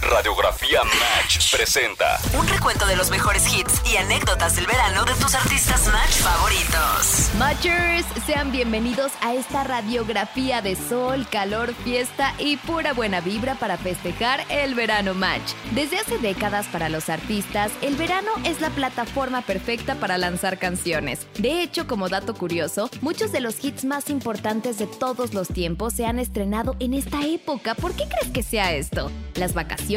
Radiografía Match presenta Un recuento de los mejores hits y anécdotas del verano de tus artistas Match favoritos. Matchers, sean bienvenidos a esta radiografía de sol, calor, fiesta y pura buena vibra para festejar el verano Match. Desde hace décadas para los artistas, el verano es la plataforma perfecta para lanzar canciones. De hecho, como dato curioso, muchos de los hits más importantes de todos los tiempos se han estrenado en esta época. ¿Por qué crees que sea esto? Las vacaciones,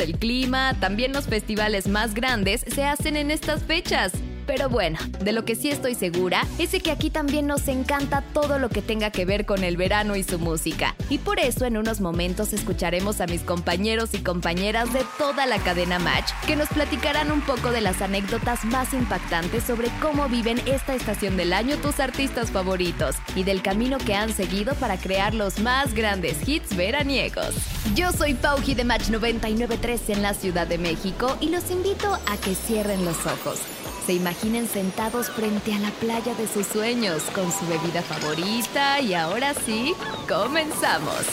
el clima, también los festivales más grandes se hacen en estas fechas. Pero bueno, de lo que sí estoy segura es de que aquí también nos encanta todo lo que tenga que ver con el verano y su música. Y por eso en unos momentos escucharemos a mis compañeros y compañeras de toda la cadena Match que nos platicarán un poco de las anécdotas más impactantes sobre cómo viven esta estación del año tus artistas favoritos y del camino que han seguido para crear los más grandes hits veraniegos. Yo soy Pauji de Match 993 en la Ciudad de México y los invito a que cierren los ojos se imaginen sentados frente a la playa de sus sueños con su bebida favorita y ahora sí, comenzamos.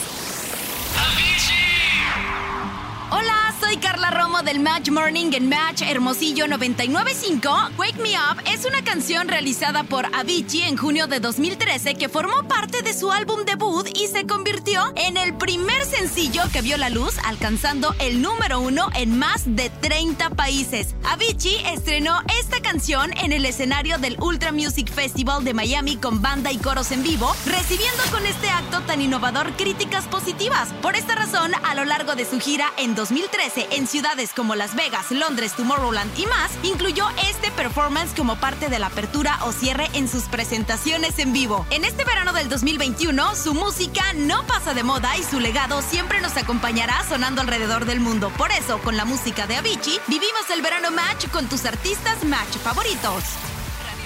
Hola, soy Carla Romo del Match Morning en Match Hermosillo 995. Wake Me Up es una canción realizada por Avicii en junio de 2013 que formó parte de su álbum debut y se convirtió en el primer sencillo que vio la luz, alcanzando el número uno en más de 30 países. Avicii estrenó esta canción en el escenario del Ultra Music Festival de Miami con banda y coros en vivo, recibiendo con este acto tan innovador críticas positivas. Por esta razón, a lo largo de su gira en 2013 en ciudades como Las Vegas, Londres, Tomorrowland y más, incluyó este performance como parte de la apertura o cierre en sus presentaciones en vivo. En este verano del 2021, su música no pasa de moda y su legado siempre nos acompañará sonando alrededor del mundo. Por eso, con la música de Avicii, vivimos el verano match con tus artistas match favoritos.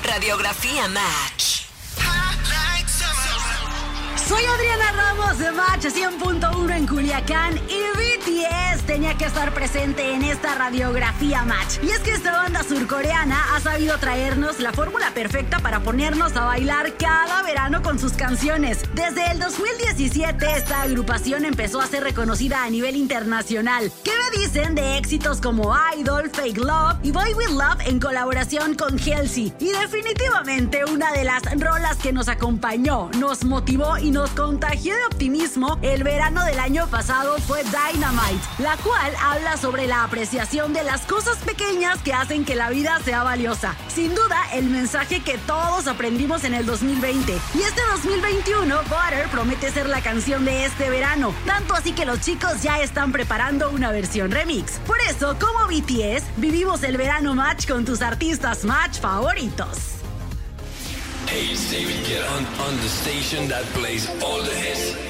Radiografía Match. Soy Adriana Ramos de Match 100.1 en Culiacán y BTS tenía que estar presente en esta radiografía Match. Y es que esta banda surcoreana ha sabido traernos la fórmula perfecta para ponernos a bailar cada verano con sus canciones. Desde el 2017 esta agrupación empezó a ser reconocida a nivel internacional. ¿Qué me dicen de éxitos como Idol, Fake Love y Boy With Love en colaboración con Halsey? Y definitivamente una de las rolas que nos acompañó, nos motivó y nos contagió de optimismo el verano del año pasado fue Dynamite, la cual habla sobre la apreciación de las cosas pequeñas que hacen que la vida sea valiosa. Sin duda, el mensaje que todos aprendimos en el 2020. Y este 2021, Butter promete ser la canción de este verano, tanto así que los chicos ya están preparando una versión remix. Por eso, como BTS, vivimos el verano match con tus artistas match favoritos. Hey, it's David Guetta on, on the station that plays all the hits.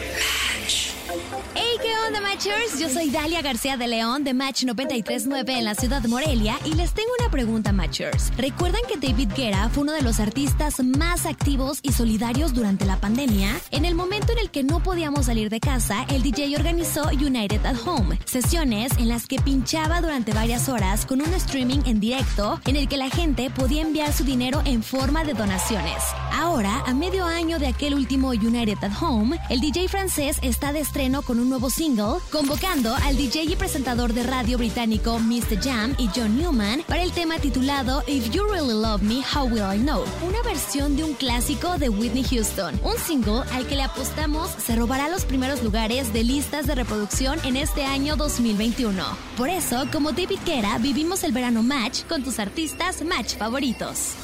Hey, ¿qué onda, Matchers? Yo soy Dalia García de León de Match 939 en la ciudad de Morelia y les tengo una pregunta, Matchers. ¿Recuerdan que David Guetta fue uno de los artistas más activos y solidarios durante la pandemia? En el momento en el que no podíamos salir de casa, el DJ organizó United at Home, sesiones en las que pinchaba durante varias horas con un streaming en directo en el que la gente podía enviar su dinero en forma de donaciones. Ahora, a medio año de aquel último United at Home, el DJ francés está de estreno con un nuevo single, convocando al DJ y presentador de radio británico Mr. Jam y John Newman para el tema titulado If You Really Love Me, How Will I Know? Una versión de un clásico de Whitney Houston, un single al que le apostamos se robará los primeros lugares de listas de reproducción en este año 2021. Por eso, como David Guetta, vivimos el verano match con tus artistas match favoritos.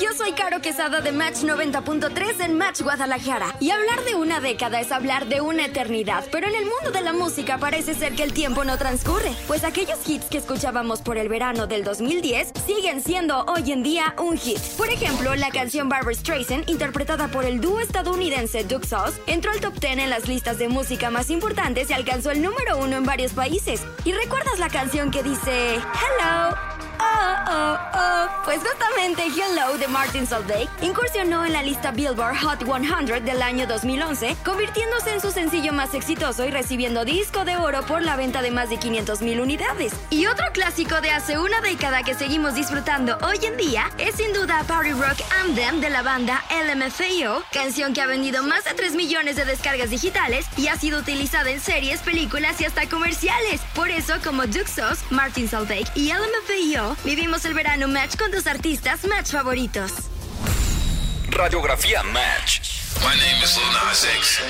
Yo soy Caro Quesada de Match 90.3 en Match Guadalajara. Y hablar de una década es hablar de una eternidad, pero en el mundo de la música parece ser que el tiempo no transcurre, pues aquellos hits que escuchábamos por el verano del 2010 siguen siendo hoy en día un hit. Por ejemplo, la canción Barbara Streisand, interpretada por el dúo estadounidense Duke Sauce, entró al top 10 en las listas de música más importantes y alcanzó el número uno en varios países. ¿Y recuerdas la canción que dice Hello? Oh, oh. Pues justamente Hello de Martin Solveig incursionó en la lista Billboard Hot 100 del año 2011, convirtiéndose en su sencillo más exitoso y recibiendo disco de oro por la venta de más de 500 mil unidades. Y otro clásico de hace una década que seguimos disfrutando hoy en día es sin duda Party Rock Anthem de la banda LMFAO, canción que ha vendido más de 3 millones de descargas digitales y ha sido utilizada en series, películas y hasta comerciales. Por eso, como Duke Sauce, Martin Solveig y LMFAO, vivimos el verano match con tus artistas match favoritos. Radiografía Match. My name is Lil Nas X.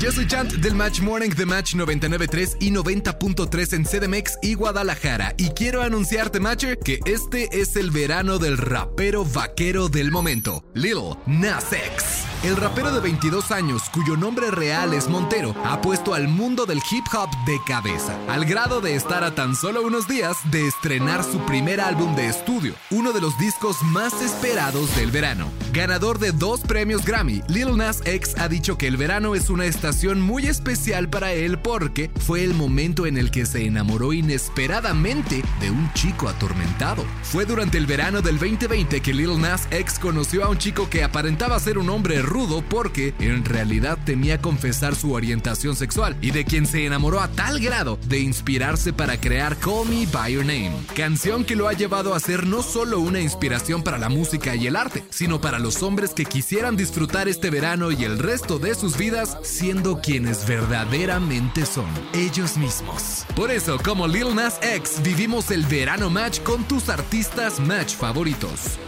Yo soy Chant del Match Morning de Match 99.3 y 90.3 en CDMX y Guadalajara. Y quiero anunciarte, Matcher, que este es el verano del rapero vaquero del momento, Lil Nas X. El rapero de 22 años, cuyo nombre real es Montero, ha puesto al mundo del hip hop de cabeza, al grado de estar a tan solo unos días de estrenar su primer álbum de estudio, uno de los discos más esperados del verano. Ganador de dos premios Grammy, Lil Nas X ha dicho que el verano es una estación muy especial para él porque fue el momento en el que se enamoró inesperadamente de un chico atormentado. Fue durante el verano del 2020 que Lil Nas X conoció a un chico que aparentaba ser un hombre rudo porque en realidad temía confesar su orientación sexual y de quien se enamoró a tal grado de inspirarse para crear Call Me By Your Name, canción que lo ha llevado a ser no solo una inspiración para la música y el arte, sino para los hombres que quisieran disfrutar este verano y el resto de sus vidas siendo quienes verdaderamente son, ellos mismos. Por eso, como Lil Nas X, vivimos el verano match con tus artistas match favoritos.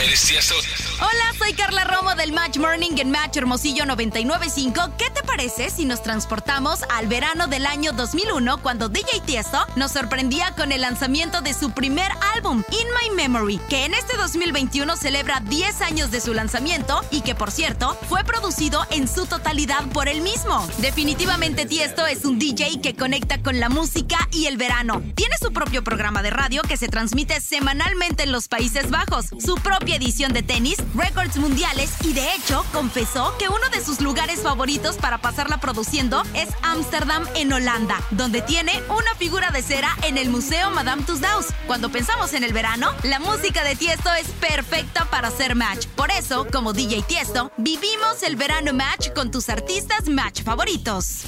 Tiesto. Hola, soy Carla Romo del Match Morning en Match Hermosillo 995. ¿Qué te parece si nos transportamos al verano del año 2001 cuando DJ Tiesto nos sorprendía con el lanzamiento de su primer álbum, In My Memory, que en este 2021 celebra 10 años de su lanzamiento y que por cierto fue producido en su totalidad por él mismo. Definitivamente Tiesto es un DJ que conecta con la música y el verano. Tiene su propio programa de radio que se transmite semanalmente en los Países Bajos, su edición de tenis, récords mundiales y de hecho confesó que uno de sus lugares favoritos para pasarla produciendo es Ámsterdam en Holanda, donde tiene una figura de cera en el Museo Madame Tussauds. Cuando pensamos en el verano, la música de Tiesto es perfecta para hacer match. Por eso, como DJ Tiesto, vivimos el verano match con tus artistas match favoritos.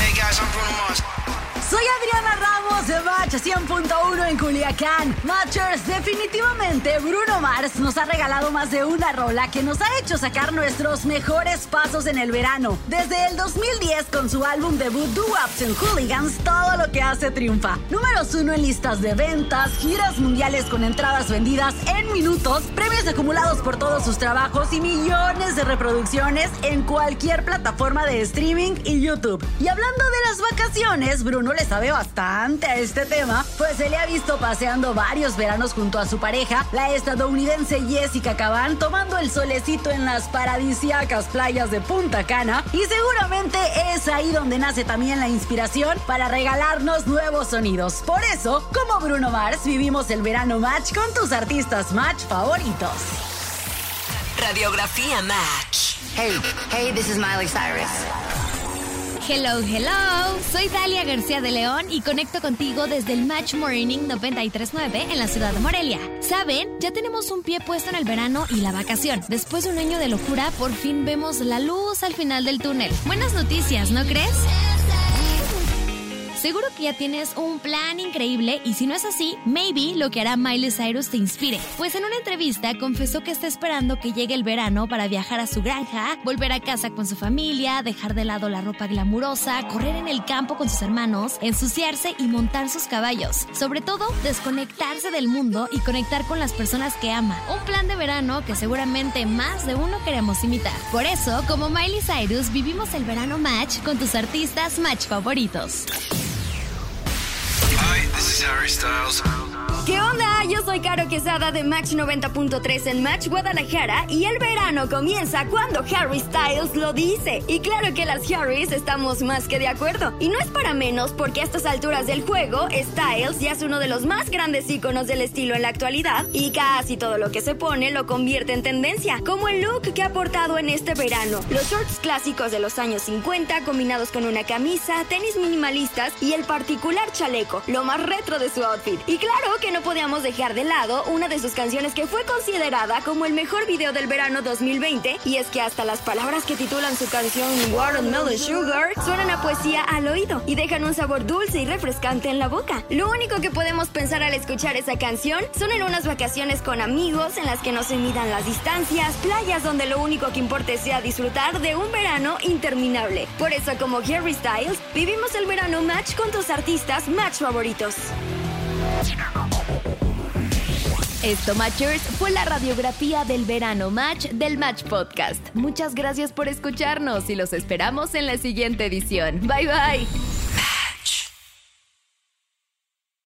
Hey guys, I'm. Soy Adriana Ramos de Match 100.1 en Culiacán. Matchers, definitivamente Bruno Mars nos ha regalado más de una rola que nos ha hecho sacar nuestros mejores pasos en el verano. Desde el 2010 con su álbum debut Do Ups and Hooligans, todo lo que hace triunfa. Números uno en listas de ventas, giras mundiales con entradas vendidas en minutos, premios acumulados por todos sus trabajos y millones de reproducciones en cualquier plataforma de streaming y YouTube. Y hablando de las vacaciones, Bruno le sabe bastante a este tema, pues se le ha visto paseando varios veranos junto a su pareja, la estadounidense Jessica Caban, tomando el solecito en las paradisíacas playas de Punta Cana. Y seguramente es ahí donde nace también la inspiración para regalarnos nuevos sonidos. Por eso, como Bruno Mars, vivimos el verano match con tus artistas match favoritos. Radiografía Match. Hey, hey, this is Miley Cyrus. Hello, hello. Soy Dalia García de León y conecto contigo desde el Match Morning 939 en la ciudad de Morelia. Saben, ya tenemos un pie puesto en el verano y la vacación. Después de un año de locura, por fin vemos la luz al final del túnel. Buenas noticias, ¿no crees? Seguro que ya tienes un plan increíble y si no es así, maybe lo que hará Miley Cyrus te inspire. Pues en una entrevista confesó que está esperando que llegue el verano para viajar a su granja, volver a casa con su familia, dejar de lado la ropa glamurosa, correr en el campo con sus hermanos, ensuciarse y montar sus caballos. Sobre todo, desconectarse del mundo y conectar con las personas que ama. Un plan de verano que seguramente más de uno queremos imitar. Por eso, como Miley Cyrus, vivimos el verano match con tus artistas match favoritos. Hi, this is Harry Styles. ¿Qué onda? Yo soy Caro Quesada de Match 90.3 en Match Guadalajara y el verano comienza cuando Harry Styles lo dice. Y claro que las Harrys estamos más que de acuerdo. Y no es para menos porque a estas alturas del juego, Styles ya es uno de los más grandes íconos del estilo en la actualidad y casi todo lo que se pone lo convierte en tendencia, como el look que ha portado en este verano. Los shorts clásicos de los años 50 combinados con una camisa, tenis minimalistas y el particular chaleco, lo más retro de su outfit. Y claro que no podíamos dejar de lado una de sus canciones que fue considerada como el mejor video del verano 2020 y es que hasta las palabras que titulan su canción Watermelon Sugar suenan a poesía al oído y dejan un sabor dulce y refrescante en la boca. Lo único que podemos pensar al escuchar esa canción son en unas vacaciones con amigos en las que no se midan las distancias, playas donde lo único que importe sea disfrutar de un verano interminable. Por eso como Harry Styles, vivimos el verano match con tus artistas match favoritos. Esto, Matchers, fue la radiografía del verano match del Match Podcast. Muchas gracias por escucharnos y los esperamos en la siguiente edición. Bye bye.